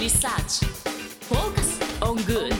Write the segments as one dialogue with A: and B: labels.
A: Research Focus on Good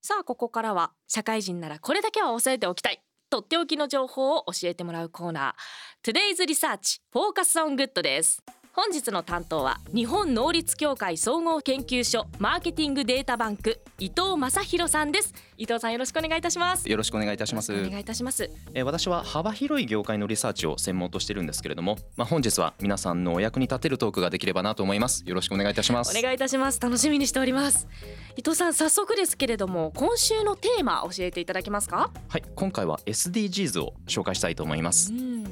A: さあここからは社会人ならこれだけは押さえておきたい。とっておきの情報を教えてもらうコーナー。Today's Research Focus on Good です。本日の担当は日本能率協会総合研究所マーケティングデータバンク伊藤正弘さんです。伊藤さんよろしくお願いいたします。
B: よろしくお願いいたします。
A: お願いいたします。
B: えー私は幅広い業界のリサーチを専門としてるんですけれども、まあ本日は皆さんのお役に立てるトークができればなと思います。よろしくお願いいたします。
A: お願いいたします。楽しみにしております。伊藤さん早速ですけれども今週のテーマ教えていただけますか？
B: はい、今回は SDGs を紹介したいと思います。
A: うん。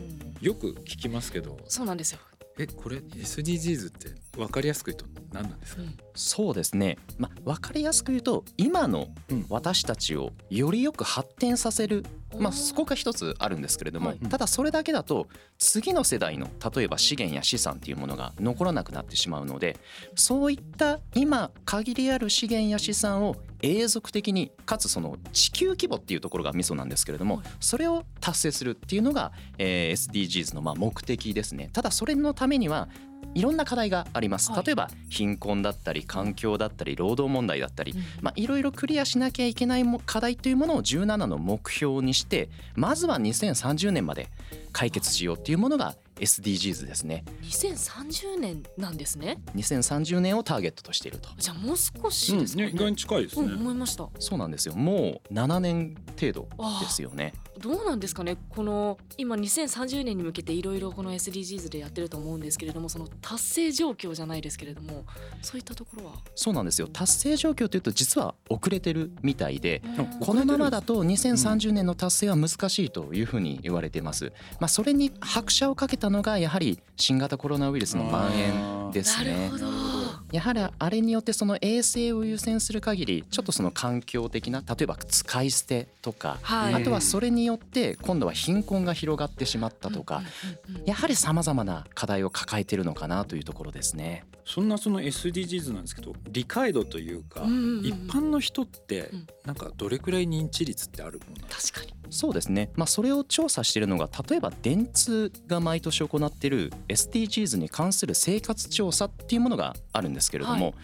C: よく聞きますけど。
A: そうなんですよ、
C: えこれ SDGs って分かりやすく言うと何なんですか、
A: うん。
B: そうですね。まあわかりやすく言うと今の
C: うん。
B: 私たちをよりよく発展させる、まあそこが一つあるんですけれども、
A: はい。
B: ただそれだけだと次の世代の例えば資源や資産っていうものが残らなくなってしまうのでそういった今限りある資源や資産を永続的にかつその地球規模っていうところがミソなんですけれども
A: はい。
B: それを達成するっていうのが、えー SDGs のまあ目的ですね。ただそれのためにはいろんな課題があります。
A: はい。
B: 例えば貧困だったり環境だったり労働問題だったり
A: うん。
B: まあ、いろいろクリアしなきゃいけないも課題というものを17の目標にしてまずは2030年まで解決しようっていうものが SDGs ですね。
A: 2030年なんですね。
B: 2030年をターゲットとしていると。
A: じゃあもう少し
C: うん
A: ですかね,、
C: ね意外に近いです
A: うん
C: ね、
A: 思いました。
B: そうなんですよ。もう7年程度ですよね。
A: どうなんですかね。この今2030年に向けていろいろこの SDGs でやってると思うんですけれどもその達成状況じゃないですけれどもそういったところは？
B: そうなんですよ。達成状況というと実は遅れてるみたいで
A: うん。
B: このままだと2030年の達成は難しいというふうに言われています。まあそれに拍車をかけたのがやはり新型コロナウイルスの蔓延ですね
A: なるほ。ど
B: やはりあれによってその衛生を優先する限りちょっとその環境的な例えば使い捨てとか、
A: はい。
B: あとはそれによって今度は貧困が広がってしまったとか、
A: うんうんうん。
B: やはりさまざまな課題を抱えているのかなというところですね。
C: そんなその SDGs なんですけど理解度というか、
A: うんうんうん。
C: 一般の人って
A: うん。
C: なんかどれくらい認知率ってあるもの
A: 確かに。
B: そうですね、まあ、それを調査しているのが例えば電通が毎年行っている SDGs に関する生活調査っていうものがあるんですけれども、
A: はい。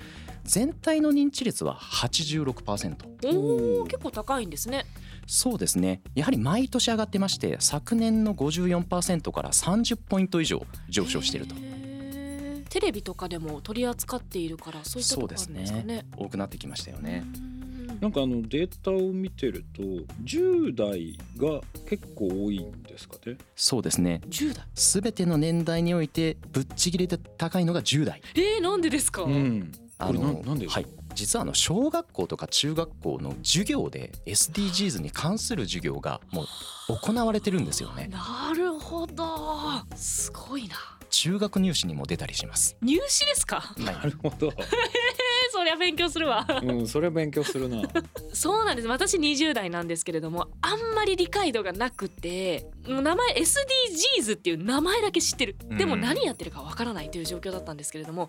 B: 全体の認知率は86%
A: おお結構高いんですね。
B: そうですね。やはり毎年上がってまして昨年の54%から30ポイント以上上昇していると。
A: テレビとかでも取り扱っているからそういったところですかね。
B: 多くなってきましたよね。
A: うん
C: なんかあのデータを見てると10代が結構多いんですかね？
B: そうですね。
A: 10代？
B: すべての年代においてぶっちぎりで高いのが10代。
A: えー、なんでですか、
C: ん。これ
B: あの
C: ななんでですか？
B: はい、実はあの小学校とか中学校の授業で SDGs に関する授業がもう行われてるんですよね。
A: なるほど。すごいな。
B: 中学入試にも出たりします。
A: 入試ですか？
B: はい。
C: なるほど、
A: えー、そりゃ勉強するわ。
C: うん、それは勉強するな。
A: そうなんです。私20代なんですけれどもあんまり理解度がなくて名前 SDGs っていう名前だけ知ってる。でも
B: うん
A: 何やってるかわからないという状況だったんですけれども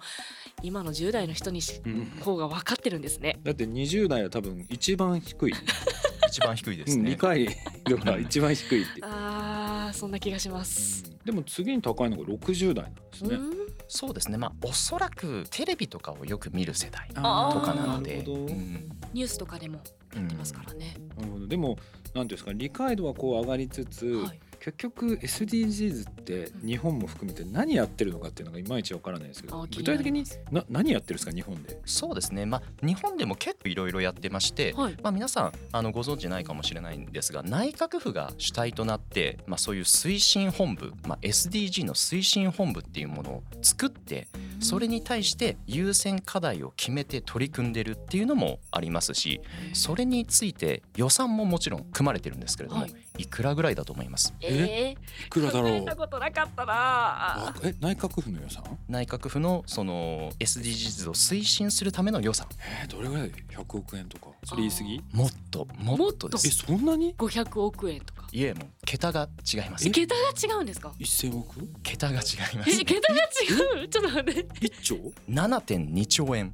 A: 今の10代の人にし
C: うん。
A: 方が分かってるんですね。
C: だって20代は多分一番低い、
B: 一番低いで
C: うん、理解度が一番低いって、
A: あーそんな気がします、
C: でも次に高いのが60代なんですね、
A: うん
B: そうですね。まあおそらくテレビとかをよく見る世代
A: あー
B: とかなのでうん。
A: ニュースとかでもやってますからね、
C: なるほどでも何ていうんですか理解度はこう上がりつつ、
A: はい。
C: 結局 SDGs って
A: うん
C: 日本も含めて何やってるのかっていうのがいまいちわからないですけど具体的に
A: にな
C: 何やってるんですか日本で？
B: そうですね。まあ日本でも結構いろいろやってまして、
A: はい。
B: まあ、皆さんあのご存知ないかもしれないんですが内閣府が主体となって、まあ、そういう推進本部、まあ、SDG の推進本部っていうものを作ってそれに対して優先課題を決めて取り組んでるっていうのもありますしそれについて予算ももちろん組まれてるんですけれども、
A: はい。
B: い、くらぐらいだと思います？
A: え
C: いくらだろう？
A: ことなかったな。
C: わえ内閣府の予算？
B: 内閣府のその SDGs を推進するための予算。
C: えー、どれぐらい？100億円とか。それ言い過ぎ？
B: もっともっとで
C: え
B: す
C: そんなに
A: ？500億円とか
B: いえもう桁が違います。
A: え桁が違うんですか
C: ？1000億？
B: 桁が違いま
A: え
B: す
A: 桁が違う？ちょっと待って。
C: 1兆
B: ？7.2兆円。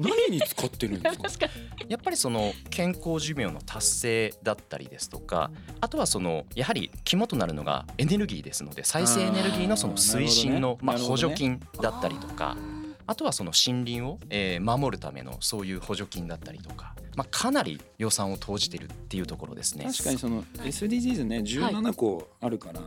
C: 何に使ってるんですか？
A: 確かに。
B: やっぱりその健康寿命の達成だったりですとかあとはそのやはり肝となるのがエネルギーですので再生エネルギーのその推進のまあ
C: あーなるほどね。
B: 補助金だったりとかあとはその森林をえー守るためのそういう補助金だったりとかまあかなり予算を投じてるっていうところですね。
C: 確かにその SDGs ね17個あるから、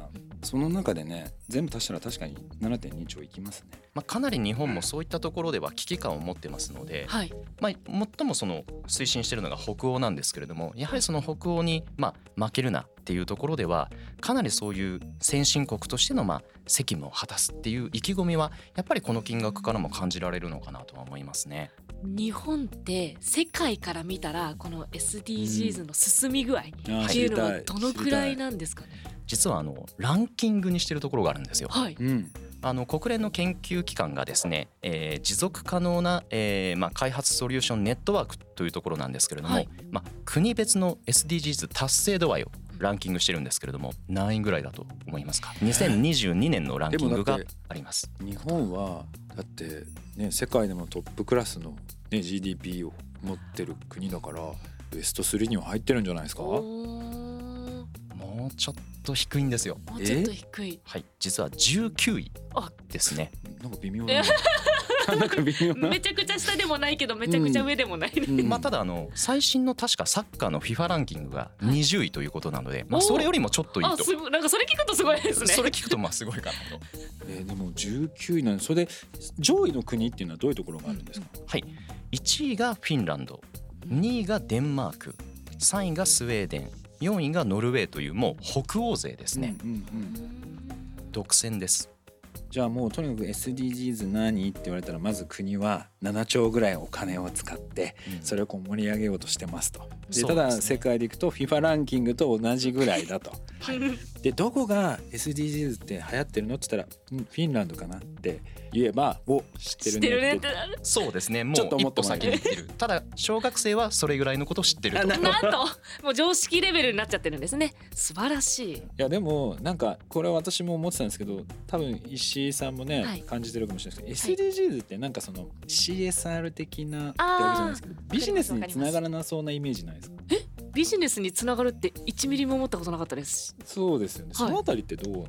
C: その中でね全部足したら確かに7.2兆いきますね
B: まあかなり日本もそういったところでは危機感を持ってますので、
A: はい
B: まあ、最もその推進しているのが北欧なんですけれどもやはりその北欧にまあ負けるなっていうところではかなりそういう先進国としてのまあ責務を果たすっていう意気込みはやっぱりこの金額からも感じられるのかなとは思いますね。
A: 日本って世界から見たらこの SDGs の進み具合っていうのはどのくらいなんですかね？
B: 実はあのランキングにしてるところがあるんですよ。
A: はい
C: うん。
B: あの国連の研究機関がですね、えー持続可能な、えーまあ、開発ソリューションネットワークというところなんですけれども、
A: はい。
B: まあ、国別の SDGs 達成度合いをランキングしてるんですけれども何位ぐらいだと思いますか？2022年のランキングがあります。
C: 日本はだってね世界でもトップクラスの、ね、GDP を持ってる国だからベスト3には入ってるんじゃないですか？
B: もうちょっと低いんですよ。
A: もうちょっと低い。
B: はい。実は19位
A: あ
B: ですね。
C: なんか微妙な なんか微妙。な
A: めちゃくちゃ下でもないけどめちゃくちゃ上でもない、
C: うん。
B: まあただあの最新の確かサッカーの FIFA ランキングが20位ということなので、まあそれよりもちょっといいと。
A: あすごいなんかそれ聞くとすごいですね。
B: それ聞くとまあすごいかなと。
C: えーでも19位なんでそれで上位の国っていうのはどういうところがあるんですか、
B: はい。1位がフィンランド2位がデンマーク3位がスウェーデン4位がノルウェーというもう北欧勢ですね、
C: うんうんうん。
B: 独占です
C: じゃあもうとにかく SDGs 何？って言われたらまず国は7兆ぐらいお金を使ってそれをこう盛り上げようとしてますと。でただ世界でいくと FIFA ランキングと同じぐらいだと。でどこが SDGs って流行ってるのって言ったらうんフィンランドかなって言えばお知ってる
A: ね
C: ねって
B: そうですね。もう
C: ちょっと思
B: 一歩先に行ってる。ただ小学生はそれぐらいのことを知ってると。
C: あな
A: なんともう常識レベルになっちゃってるんですね。素晴らしい。
C: いやでもなんかこれは私も思ってたんですけど多分石井さんもね、
A: はい。
C: 感じてるかもしれないですけど SDGs ってなんかその CSR 的な。ってわけじゃないですけどビジネスにつながらなそうなイメージないですか？
A: ビジネスにつながるって1ミリも思ったことなかったです。
C: そうですよね、
A: はい。
C: そのあたりってどうなの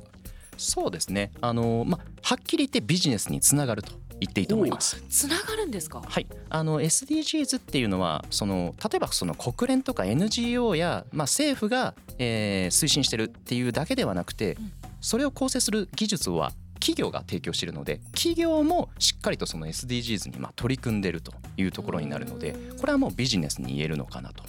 B: そうですね。あのまあはっきり言ってビジネスにつながると言っていいと思います。
A: つながるんですか？
B: はい、あの SDGs っていうのはその例えばその国連とか NGO や、まあ、政府が、えー推進してるっていうだけではなくて、
A: うん。
B: それを構成する技術は企業が提供しているので企業もしっかりとその SDGs にまあ取り組んでるというところになるのでこれはもうビジネスに言えるのかなと。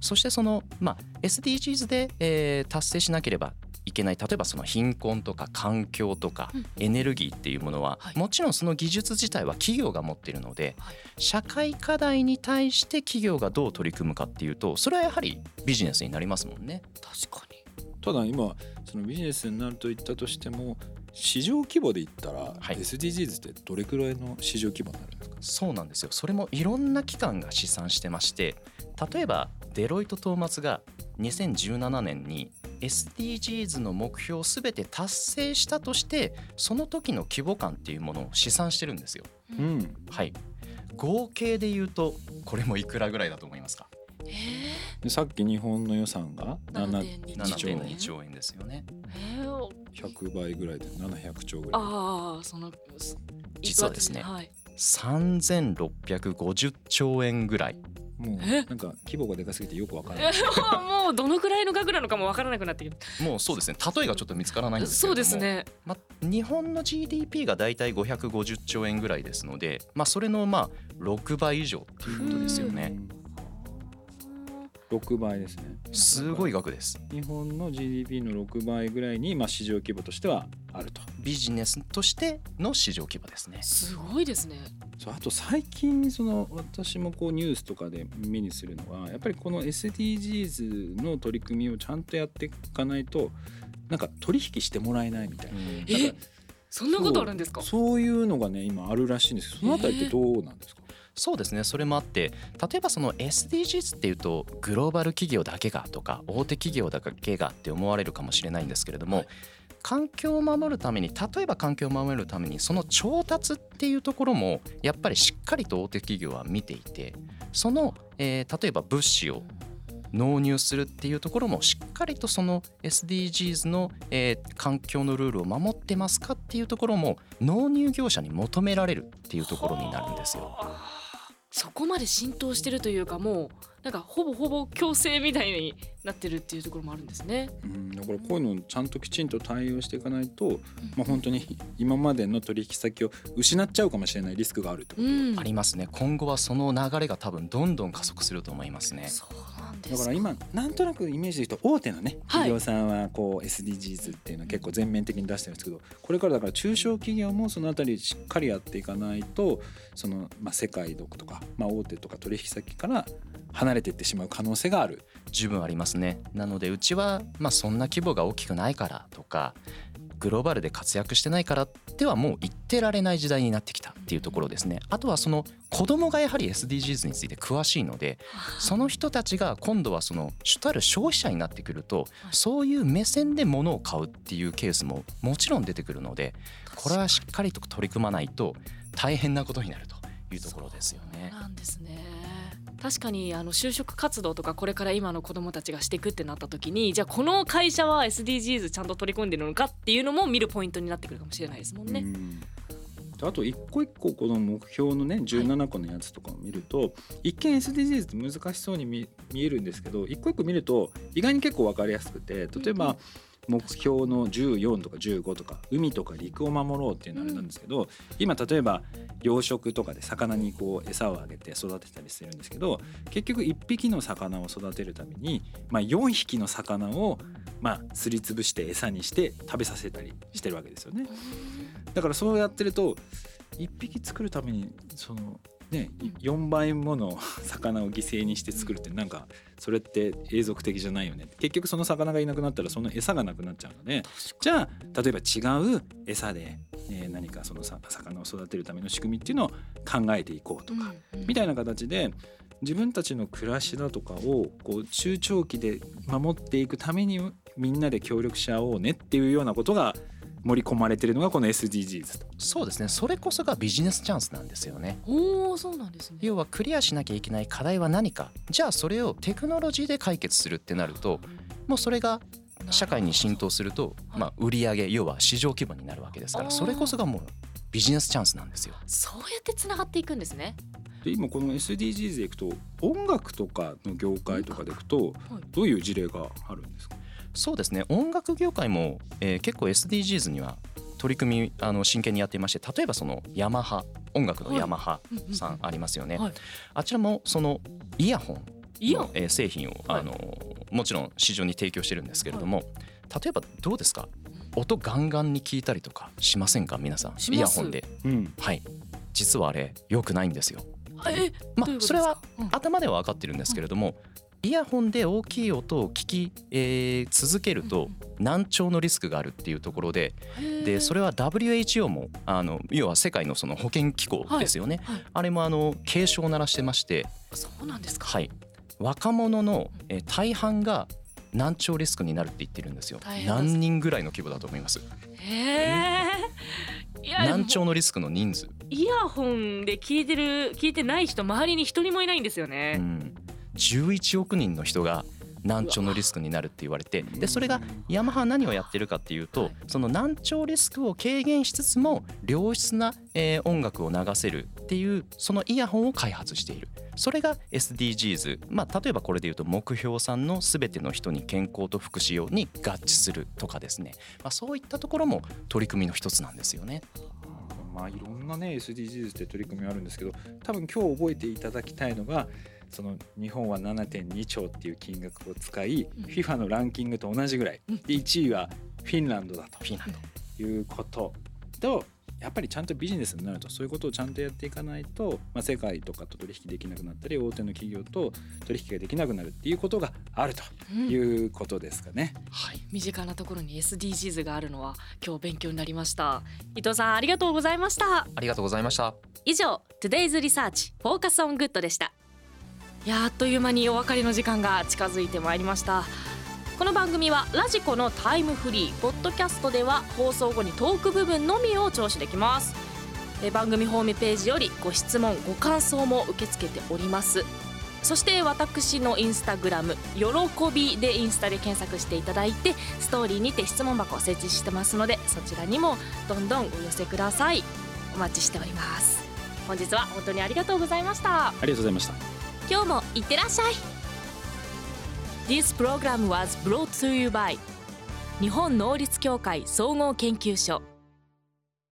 B: そしてその、まあ、SDGs で、えー達成しなければいけない。例えばその貧困とか環境とか
A: うん。
B: エネルギーっていうものは、
A: はい。
B: もちろんその技術自体は企業が持っているので、
A: はい。
B: 社会課題に対して企業がどう取り組むかっていうとそれはやはりビジネスになりますもんね。
A: 確かに。
C: ただ今そのビジネスになると言ったとしても市場規模で言ったら、
B: はい。
C: SDGs ってどれくらいの市場規模になるんですか？
B: そうなんですよ。それもいろんな機関が試算してまして例えばデロイト・トーマツが2017年に SDGs の目標を全て達成したとしてその時の規模感っていうものを試算してるんですよ。
C: うん。
B: はい。合計で言うとこれもいくらぐらいだと思いますか？
A: え
C: でさっき日本の予算が
A: 7.2
C: 7兆円。
B: 7.2兆円ですよね。
A: ー、えー、
C: 100倍ぐらいで700兆ぐらい。
A: ああそのす
B: 実はですね
A: はい、
B: 3650兆円ぐらい。
C: もう
A: え
C: なんか規模がでかすぎてよくわからない。
A: もうどのくらいの額なのかもわからなくなってきて
B: もうそうですね例えがちょっと見つからないんですけれども。
A: そうですね。
B: まあ、日本の GDP がだいたい550兆円ぐらいですので、まあ、それのまあ6倍以上っていうことですよね。
C: 6倍ですね。
B: すごい額です。
C: 日本の GDP の6倍ぐらいに、まあ、市場規模としてはあると。
B: ビジネスとしての市場規模ですね。
A: すごいですね。
C: そうあと最近その私もこうニュースとかで目にするのはやっぱりこの SDGs の取り組みをちゃんとやっていかないとなんか取引してもらえないみたいな。
A: え
C: なん。か
A: そんなことあるんですか？
C: そうそういうのがね今あるらしいんですけどそのあたりってどうなんですか、
B: そうですね。それもあって例えばその SDGs っていうとグローバル企業だけがとか大手企業だけがって思われるかもしれないんですけれども、はい。環境を守るために例えば環境を守るためにその調達っていうところもやっぱりしっかりと大手企業は見ていてその、えー、例えば物資を納入するっていうところもしっかりとその SDGs の、えー、環境のルールを守ってますかっていうところも納入業者に求められるっていうところになるんですよ。
A: そこまで浸透してるというかもうなんかほぼほぼ強制みたいになってるっていうところもあるんですね。
C: うん、だからこういうのをちゃんときちんと対応していかないと、うん、まあ本当に今までの取引先を失っちゃうかもしれないリスクがあるってこと、う
B: ん、ありますね。今後はその流れが多分どんどん加速すると思いますね。
A: そう
C: だから今なんとなくイメージで言うと大手のね企業さんはこう SDGs っていうのは結構全面的に出してるんですけどこれからだから中小企業もそのあたりしっかりやっていかないとそのまあ世界とかまあ大手とか取引先から離れていってしまう可能性がある。
B: 十分ありますね。なのでうちはまあそんな規模が大きくないからとかグローバルで活躍してないからではもう言ってられない時代になってきたっていうところですね。あとはその子供がやはり SDGs について詳しいのでその人たちが今度はその主たる消費者になってくるとそういう目線で物を買うっていうケースももちろん出てくるのでこれはしっかりと取り組まないと大変なことになるというところですよね。
A: なんですね確かにあの就職活動とかこれから今の子どもたちがしていくってなった時にじゃあこの会社は SDGs ちゃんと取り込んでるのかっていうのも見るポイントになってくるかもしれないですもんね。ん。
C: あと一個一個この目標のね17個のやつとかを見ると、はい、一見 SDGs って難しそうに見えるんですけど一個一個見ると意外に結構分かりやすくて例えば、目標の14とか15とか海とか陸を守ろうっていうのあれなんですけど、うん、今例えば養殖とかで魚にこう餌をあげて育てたりするんですけど結局1匹の魚を育てるために、まあ、4匹の魚をまあすりつぶして餌にして食べさせたりしてるわけですよね。だからそうやってると1匹作るためにそのね、4倍もの 魚を犠牲にして作るってなんかそれって永続的じゃないよね。結局その魚がいなくなったらその餌がなくなっちゃうので。じゃあ例えば違う餌で、え何かその魚を育てるための仕組みっていうのを考えていこうとか、みたいな形で自分たちの暮らしだとかをこう中長期で守っていくためにみんなで協力し合おうねっていうようなことが盛り込まれてるのがこの SDGs と。
B: そうですね。それこそがビジネスチャンスなんですよね。
A: おおそうなんですね。
B: 要はクリアしなきゃいけない課題は何か。じゃあそれをテクノロジーで解決するってなるともうそれが社会に浸透すると、まあ、売上要は市場規模になるわけですからそれこそがもうビジネスチャンスなんですよ。
A: そうやってつながっていくんですね。
C: で今この SDGs でいくと音楽とかの業界とかでいくとどういう事例があるんですか？
B: そうですね。音楽業界も、えー、結構 SDGs には取り組みあの真剣にやっていまして例えばそのヤマハ音楽のヤマハさんありますよね、はい、あちらもそのイヤホンの、えー、製品を、あのもちろん市場に提供してるんですけれども、例えばどうですか？音ガンガンに聞いたりとかしませんか？皆さんイヤホンで、うん、はい。実はあれ良くないんですよ。
A: え？
B: まあそれは頭では分かってるんですけれども、イヤホンで大きい音を聞き、えー、続けると難聴のリスクがあるっていうところででそれは WHO もあの要は世界のその保健機構ですよね、はいはい、あれもあの警鐘を鳴らしてまして
A: そうなんですか、
B: はい、若者の大半が難聴リスクになるって言ってるんですよ。何人ぐらいの規模だと思います？
A: へ
B: 難聴のリスクの人数。
A: イヤホンで聞いてる聞いてない人周りに一人もいないんですよね、うん
B: 11億人の人が難聴のリスクになるって言われてでそれがヤマハは何をやってるかっていうとその難聴リスクを軽減しつつも良質な、え音楽を流せるっていうそのイヤホンを開発している。それが SDGs、まあ、例えばこれで言うと目標さんの全ての人に健康と福祉用に合致するとかですね、まあ、そういったところも取り組みの一つなんですよね。
C: まあ、いろんなね SDGs って取り組みあるんですけど多分今日覚えていただきたいのがその日本は7.2兆っていう金額を使い、うん、FIFA のランキングと同じぐらい、で1位はフィンランドだと。いうこと。とやっぱりちゃんとビジネスになると。そういうことをちゃんとやっていかないと、まあ、世界とかと取引できなくなったり大手の企業と取引ができなくなるっていうことがあると。いうことですかね。
A: はい、身近なところに SDGs があるのは今日勉強になりました。伊藤さんありがとうございました。
B: ありがとうございました。
A: 以上 Today's Research Focus on Good でしたいやあっという間にお別れの時間が近づいてまいりました。この番組はラジコのタイムフリーポッドキャストでは放送後にトーク部分のみを聴取できます。え番組ホームページよりご質問ご感想も受け付けております。そして私のインスタグラム「喜び」でインスタで検索していただいてストーリーにて質問箱を設置してますのでそちらにもどんどんお寄せください。お待ちしております。本日は本当にありがとうございました。
C: ありがとうございました。
A: 今日もいってらっしゃい This program was brought to you by 日本能率協会総合研究所